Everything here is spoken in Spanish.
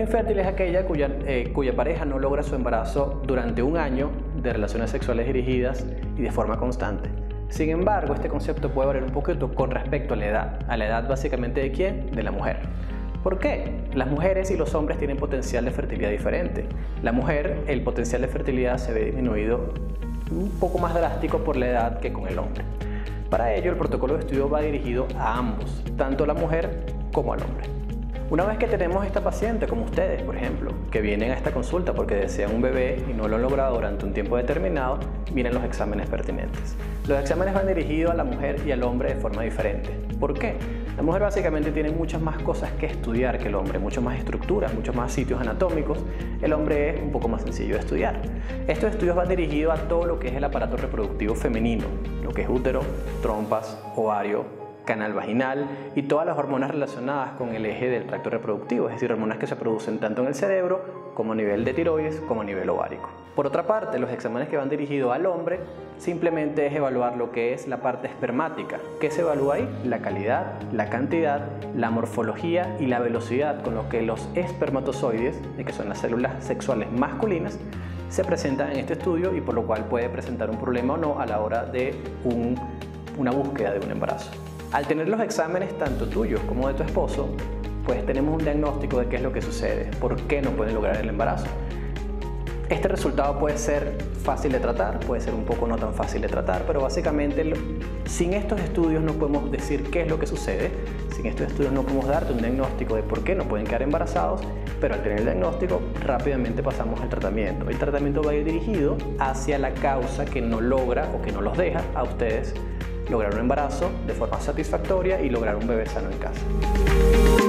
infértil es aquella cuya, eh, cuya pareja no logra su embarazo durante un año de relaciones sexuales dirigidas y de forma constante. Sin embargo, este concepto puede variar un poquito con respecto a la edad. A la edad básicamente de quién? De la mujer. ¿Por qué? Las mujeres y los hombres tienen potencial de fertilidad diferente. La mujer, el potencial de fertilidad se ve disminuido un poco más drástico por la edad que con el hombre. Para ello, el protocolo de estudio va dirigido a ambos, tanto a la mujer como al hombre. Una vez que tenemos esta paciente, como ustedes, por ejemplo, que vienen a esta consulta porque desean un bebé y no lo han logrado durante un tiempo determinado, vienen los exámenes pertinentes. Los exámenes van dirigidos a la mujer y al hombre de forma diferente. ¿Por qué? La mujer básicamente tiene muchas más cosas que estudiar que el hombre, muchas más estructuras, muchos más sitios anatómicos. El hombre es un poco más sencillo de estudiar. Estos estudios van dirigidos a todo lo que es el aparato reproductivo femenino, lo que es útero, trompas, ovario, canal vaginal y todas las hormonas relacionadas con el eje del tracto reproductivo, es decir, hormonas que se producen tanto en el cerebro como a nivel de tiroides como a nivel ovárico. Por otra parte, los exámenes que van dirigidos al hombre simplemente es evaluar lo que es la parte espermática. ¿Qué se evalúa ahí? La calidad, la cantidad, la morfología y la velocidad con lo que los espermatozoides, que son las células sexuales masculinas, se presentan en este estudio y por lo cual puede presentar un problema o no a la hora de una búsqueda de un embarazo. Al tener los exámenes tanto tuyos como de tu esposo, pues tenemos un diagnóstico de qué es lo que sucede, por qué no pueden lograr el embarazo. Este resultado puede ser fácil de tratar, puede ser un poco no tan fácil de tratar, pero básicamente sin estos estudios no podemos decir qué es lo que sucede, sin estos estudios no podemos darte un diagnóstico de por qué no pueden quedar embarazados, pero al tener el diagnóstico rápidamente pasamos al tratamiento. El tratamiento va a ir dirigido hacia la causa que no logra o que no los deja a ustedes lograr un embarazo de forma satisfactoria y lograr un bebé sano en casa.